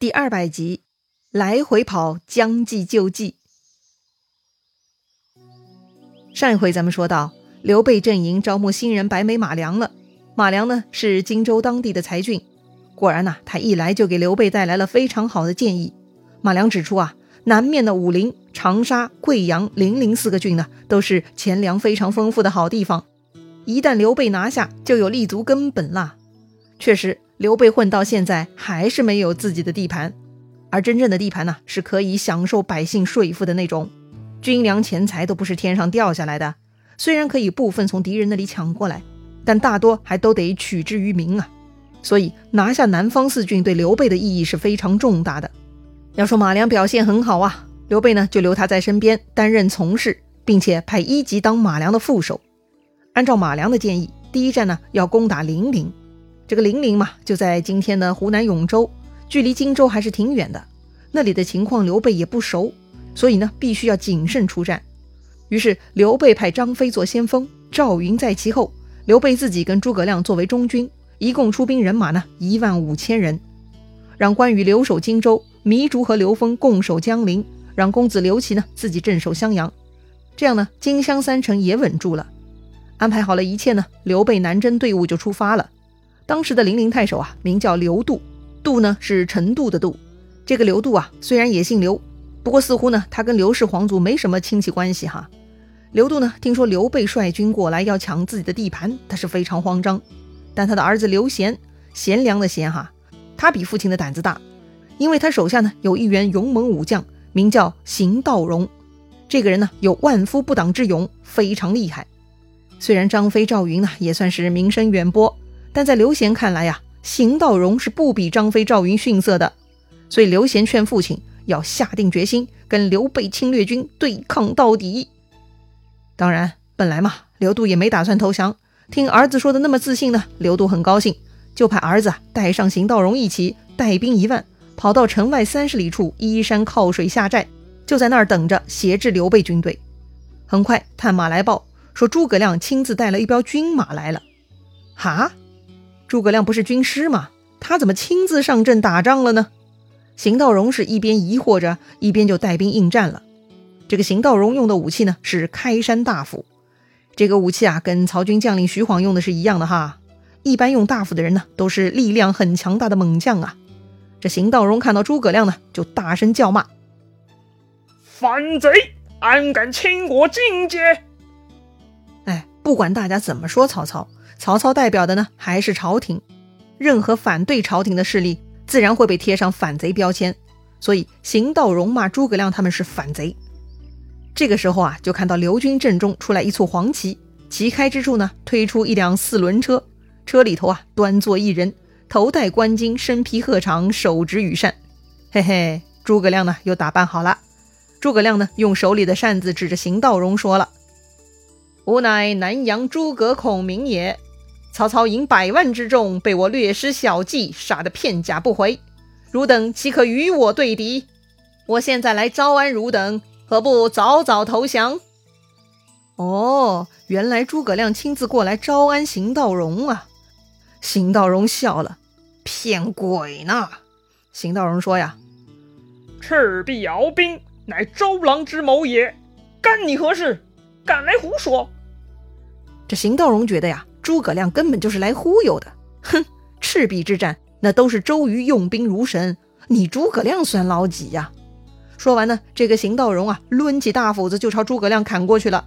第二百集，来回跑，将计就计。上一回咱们说到，刘备阵营招募新人白眉马良了。马良呢是荆州当地的才俊，果然呐，他一来就给刘备带来了非常好的建议。马良指出啊，南面的武陵、长沙、贵阳、零陵四个郡呢，都是钱粮非常丰富的好地方，一旦刘备拿下，就有立足根本啦。确实。刘备混到现在还是没有自己的地盘，而真正的地盘呢，是可以享受百姓税赋的那种，军粮钱财都不是天上掉下来的。虽然可以部分从敌人那里抢过来，但大多还都得取之于民啊。所以拿下南方四郡对刘备的意义是非常重大的。要说马良表现很好啊，刘备呢就留他在身边担任从事，并且派一级当马良的副手。按照马良的建议，第一站呢要攻打零陵。这个零陵嘛，就在今天的湖南永州，距离荆州还是挺远的。那里的情况刘备也不熟，所以呢，必须要谨慎出战。于是刘备派张飞做先锋，赵云在其后，刘备自己跟诸葛亮作为中军，一共出兵人马呢一万五千人，让关羽留守荆州，糜竺和刘封共守江陵，让公子刘琦呢自己镇守襄阳。这样呢，荆襄三城也稳住了。安排好了一切呢，刘备南征队伍就出发了。当时的零陵太守啊，名叫刘度，度呢是程度的度。这个刘度啊，虽然也姓刘，不过似乎呢，他跟刘氏皇族没什么亲戚关系哈。刘度呢，听说刘备率军过来要抢自己的地盘，他是非常慌张。但他的儿子刘贤，贤良的贤哈，他比父亲的胆子大，因为他手下呢有一员勇猛武将，名叫邢道荣。这个人呢有万夫不挡之勇，非常厉害。虽然张飞、赵云呢也算是名声远播。但在刘贤看来呀，邢道荣是不比张飞、赵云逊色的，所以刘贤劝父亲要下定决心跟刘备侵略军对抗到底。当然，本来嘛，刘度也没打算投降，听儿子说的那么自信呢，刘度很高兴，就派儿子带上邢道荣一起带兵一万，跑到城外三十里处依山靠水下寨，就在那儿等着挟制刘备军队。很快，探马来报说诸葛亮亲自带了一彪军马来了。哈？诸葛亮不是军师吗？他怎么亲自上阵打仗了呢？邢道荣是一边疑惑着，一边就带兵应战了。这个邢道荣用的武器呢，是开山大斧。这个武器啊，跟曹军将领徐晃用的是一样的哈。一般用大斧的人呢，都是力量很强大的猛将啊。这邢道荣看到诸葛亮呢，就大声叫骂：“反贼，安敢侵我境界！”哎，不管大家怎么说曹操。曹操代表的呢还是朝廷，任何反对朝廷的势力，自然会被贴上反贼标签。所以邢道荣骂诸葛亮他们是反贼。这个时候啊，就看到刘军阵中出来一簇黄旗，旗开之处呢，推出一辆四轮车，车里头啊端坐一人，头戴冠巾，身披鹤氅，手执羽扇。嘿嘿，诸葛亮呢又打扮好了。诸葛亮呢用手里的扇子指着邢道荣说了：“吾乃南阳诸葛孔明也。”曹操引百万之众被我略施小计，杀得片甲不回。汝等岂可与我对敌？我现在来招安汝等，何不早早投降？哦，原来诸葛亮亲自过来招安邢道荣啊！邢道荣笑了，骗鬼呢！邢道荣说呀：“赤壁鏖兵乃周郎之谋也，干你何事？敢来胡说！”这邢道荣觉得呀。诸葛亮根本就是来忽悠的，哼！赤壁之战那都是周瑜用兵如神，你诸葛亮算老几呀？说完呢，这个邢道荣啊，抡起大斧子就朝诸葛亮砍过去了。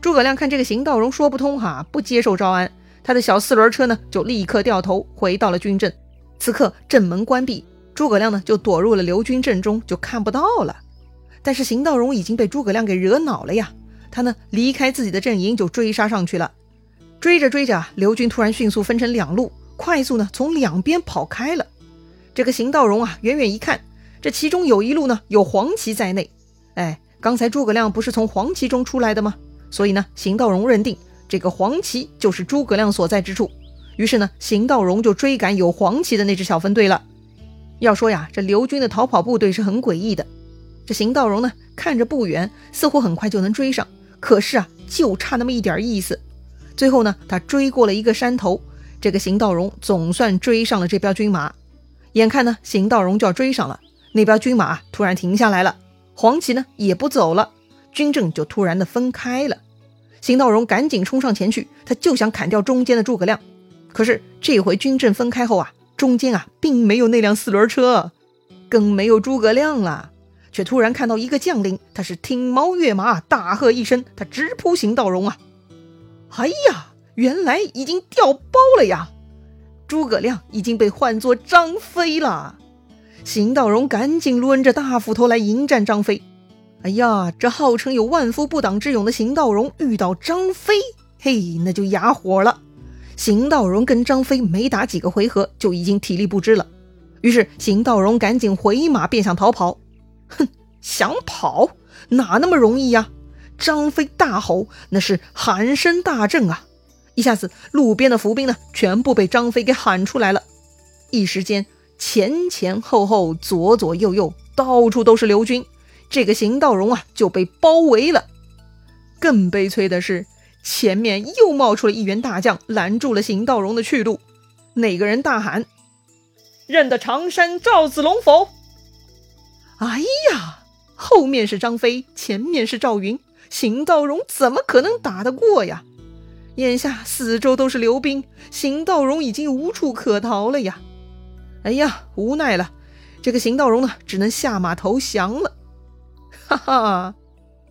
诸葛亮看这个邢道荣说不通哈，不接受招安，他的小四轮车呢就立刻掉头回到了军阵。此刻阵门关闭，诸葛亮呢就躲入了刘军阵中，就看不到了。但是邢道荣已经被诸葛亮给惹恼了呀，他呢离开自己的阵营就追杀上去了。追着追着，刘军突然迅速分成两路，快速呢从两边跑开了。这个邢道荣啊，远远一看，这其中有一路呢有黄旗在内。哎，刚才诸葛亮不是从黄旗中出来的吗？所以呢，邢道荣认定这个黄旗就是诸葛亮所在之处。于是呢，邢道荣就追赶有黄旗的那支小分队了。要说呀，这刘军的逃跑部队是很诡异的。这邢道荣呢，看着不远，似乎很快就能追上，可是啊，就差那么一点意思。最后呢，他追过了一个山头，这个邢道荣总算追上了这彪军马。眼看呢，邢道荣就要追上了，那边军马突然停下来了，黄旗呢也不走了，军阵就突然的分开了。邢道荣赶紧冲上前去，他就想砍掉中间的诸葛亮。可是这回军阵分开后啊，中间啊并没有那辆四轮车，更没有诸葛亮了，却突然看到一个将领，他是挺矛跃马，大喝一声，他直扑邢道荣啊！哎呀，原来已经掉包了呀！诸葛亮已经被换作张飞了，邢道荣赶紧抡着大斧头来迎战张飞。哎呀，这号称有万夫不挡之勇的邢道荣遇到张飞，嘿，那就哑火了。邢道荣跟张飞没打几个回合，就已经体力不支了。于是邢道荣赶紧回马，便想逃跑。哼，想跑哪那么容易呀？张飞大吼，那是喊声大震啊！一下子，路边的伏兵呢，全部被张飞给喊出来了。一时间，前前后后、左左右右，到处都是刘军。这个邢道荣啊，就被包围了。更悲催的是，前面又冒出了一员大将，拦住了邢道荣的去路。那个人大喊：“认得常山赵子龙否？”哎呀，后面是张飞，前面是赵云，邢道荣怎么可能打得过呀？眼下四周都是刘兵，邢道荣已经无处可逃了呀！哎呀，无奈了，这个邢道荣呢，只能下马投降了。哈哈，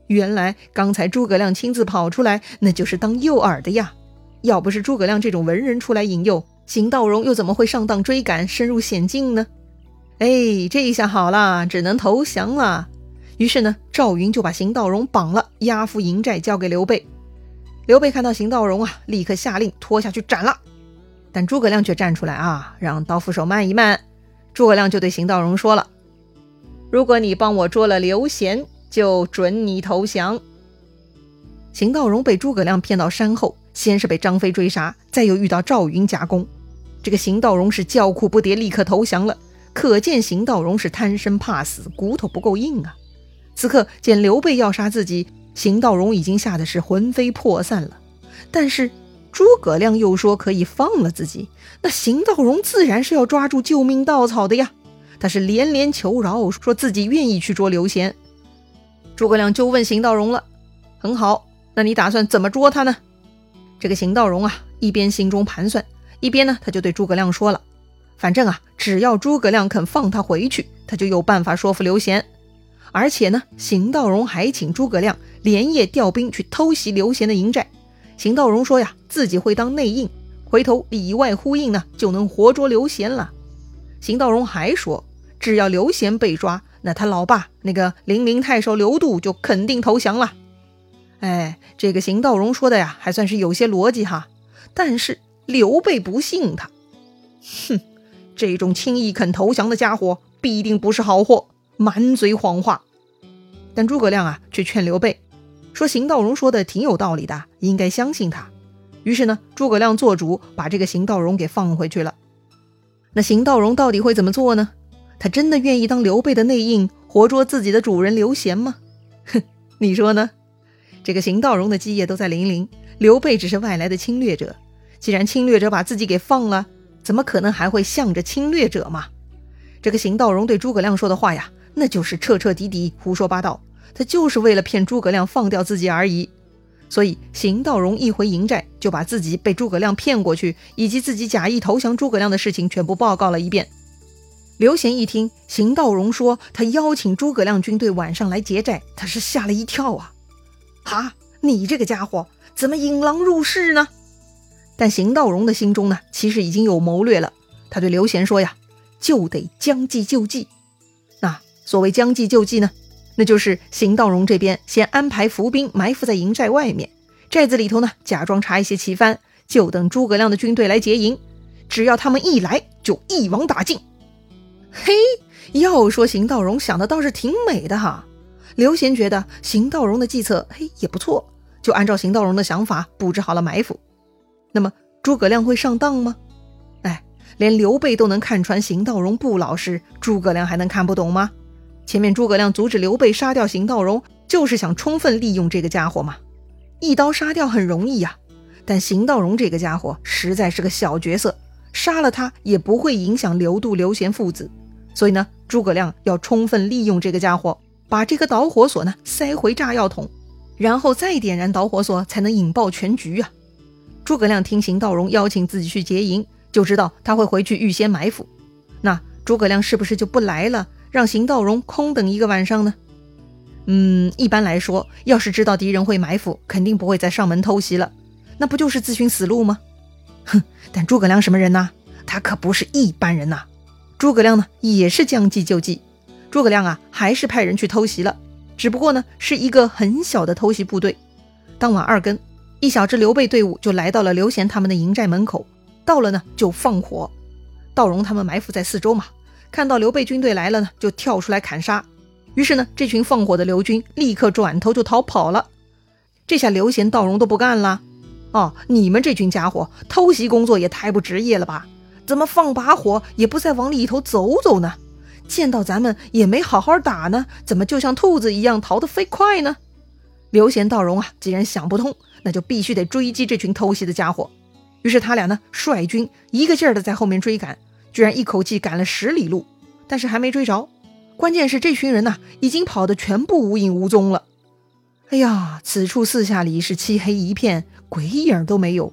原来刚才诸葛亮亲自跑出来，那就是当诱饵的呀！要不是诸葛亮这种文人出来引诱，邢道荣又怎么会上当追赶，深入险境呢？哎，这下好了，只能投降了。于是呢，赵云就把邢道荣绑了，押赴营寨，交给刘备。刘备看到邢道荣啊，立刻下令拖下去斩了。但诸葛亮却站出来啊，让刀斧手慢一慢。诸葛亮就对邢道荣说了：“如果你帮我捉了刘贤，就准你投降。”邢道荣被诸葛亮骗到山后，先是被张飞追杀，再又遇到赵云夹攻，这个邢道荣是叫苦不迭，立刻投降了。可见邢道荣是贪生怕死，骨头不够硬啊。此刻见刘备要杀自己。邢道荣已经吓得是魂飞魄散了，但是诸葛亮又说可以放了自己，那邢道荣自然是要抓住救命稻草的呀。他是连连求饶，说自己愿意去捉刘贤。诸葛亮就问邢道荣了：“很好，那你打算怎么捉他呢？”这个邢道荣啊，一边心中盘算，一边呢他就对诸葛亮说了：“反正啊，只要诸葛亮肯放他回去，他就有办法说服刘贤。”而且呢，邢道荣还请诸葛亮连夜调兵去偷袭刘贤的营寨。邢道荣说呀，自己会当内应，回头里外呼应呢，就能活捉刘贤了。邢道荣还说，只要刘贤被抓，那他老爸那个零陵太守刘度就肯定投降了。哎，这个邢道荣说的呀，还算是有些逻辑哈。但是刘备不信他，哼，这种轻易肯投降的家伙，必定不是好货。满嘴谎话，但诸葛亮啊却劝刘备说：“邢道荣说的挺有道理的，应该相信他。”于是呢，诸葛亮做主把这个邢道荣给放回去了。那邢道荣到底会怎么做呢？他真的愿意当刘备的内应，活捉自己的主人刘贤吗？哼，你说呢？这个邢道荣的基业都在零陵，刘备只是外来的侵略者。既然侵略者把自己给放了，怎么可能还会向着侵略者嘛？这个邢道荣对诸葛亮说的话呀。那就是彻彻底底胡说八道，他就是为了骗诸葛亮放掉自己而已。所以邢道荣一回营寨，就把自己被诸葛亮骗过去，以及自己假意投降诸葛亮的事情全部报告了一遍。刘贤一听邢道荣说他邀请诸葛亮军队晚上来劫寨，他是吓了一跳啊！哈，你这个家伙怎么引狼入室呢？但邢道荣的心中呢，其实已经有谋略了。他对刘贤说呀：“就得将计就计。”所谓将计就计呢，那就是邢道荣这边先安排伏兵埋伏在营寨外面，寨子里头呢假装查一些旗幡，就等诸葛亮的军队来劫营。只要他们一来，就一网打尽。嘿，要说邢道荣想的倒是挺美的哈。刘贤觉得邢道荣的计策嘿也不错，就按照邢道荣的想法布置好了埋伏。那么诸葛亮会上当吗？哎，连刘备都能看穿邢道荣不老实，诸葛亮还能看不懂吗？前面诸葛亮阻止刘备杀掉邢道荣，就是想充分利用这个家伙嘛。一刀杀掉很容易呀，但邢道荣这个家伙实在是个小角色，杀了他也不会影响刘度、刘贤父子。所以呢，诸葛亮要充分利用这个家伙，把这个导火索呢塞回炸药桶，然后再点燃导火索，才能引爆全局啊！诸葛亮听邢道荣邀请自己去劫营，就知道他会回去预先埋伏。那诸葛亮是不是就不来了，让邢道荣空等一个晚上呢？嗯，一般来说，要是知道敌人会埋伏，肯定不会再上门偷袭了，那不就是自寻死路吗？哼！但诸葛亮什么人呐？他可不是一般人呐！诸葛亮呢，也是将计就计。诸葛亮啊，还是派人去偷袭了，只不过呢，是一个很小的偷袭部队。当晚二更，一小支刘备队伍就来到了刘贤他们的营寨门口，到了呢，就放火。道荣他们埋伏在四周嘛，看到刘备军队来了呢，就跳出来砍杀。于是呢，这群放火的刘军立刻转头就逃跑了。这下刘贤、道荣都不干了。哦，你们这群家伙偷袭工作也太不职业了吧？怎么放把火也不再往里头走走呢？见到咱们也没好好打呢，怎么就像兔子一样逃得飞快呢？刘贤、道荣啊，既然想不通，那就必须得追击这群偷袭的家伙。于是他俩呢，率军一个劲儿的在后面追赶，居然一口气赶了十里路，但是还没追着。关键是这群人呐，已经跑得全部无影无踪了。哎呀，此处四下里是漆黑一片，鬼影都没有。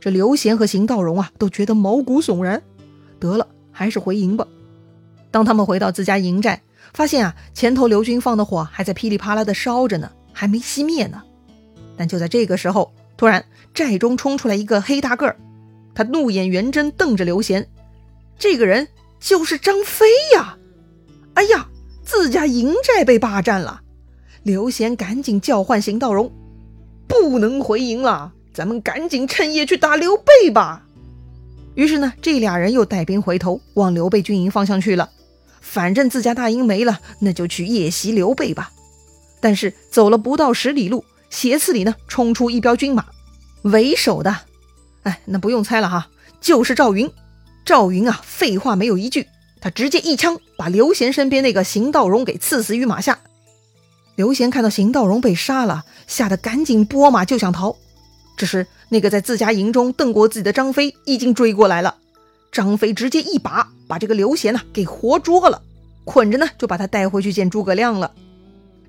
这刘贤和邢道荣啊，都觉得毛骨悚然。得了，还是回营吧。当他们回到自家营寨，发现啊，前头刘军放的火还在噼里啪啦的烧着呢，还没熄灭呢。但就在这个时候，突然寨中冲出来一个黑大个儿，他怒眼圆睁瞪着刘贤。这个人就是张飞呀！哎呀，自家营寨被霸占了！刘贤赶紧叫唤邢道荣，不能回营了。咱们赶紧趁夜去打刘备吧。于是呢，这俩人又带兵回头往刘备军营方向去了。反正自家大营没了，那就去夜袭刘备吧。但是走了不到十里路，斜刺里呢冲出一彪军马，为首的，哎，那不用猜了哈，就是赵云。赵云啊，废话没有一句，他直接一枪把刘贤身边那个邢道荣给刺死于马下。刘贤看到邢道荣被杀了，吓得赶紧拨马就想逃。这时，那个在自家营中瞪过自己的张飞已经追过来了。张飞直接一把把这个刘贤呢给活捉了，捆着呢就把他带回去见诸葛亮了。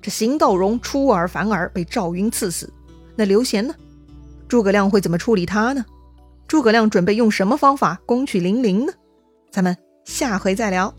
这邢道荣出尔反尔，被赵云刺死。那刘贤呢？诸葛亮会怎么处理他呢？诸葛亮准备用什么方法攻取零陵呢？咱们下回再聊。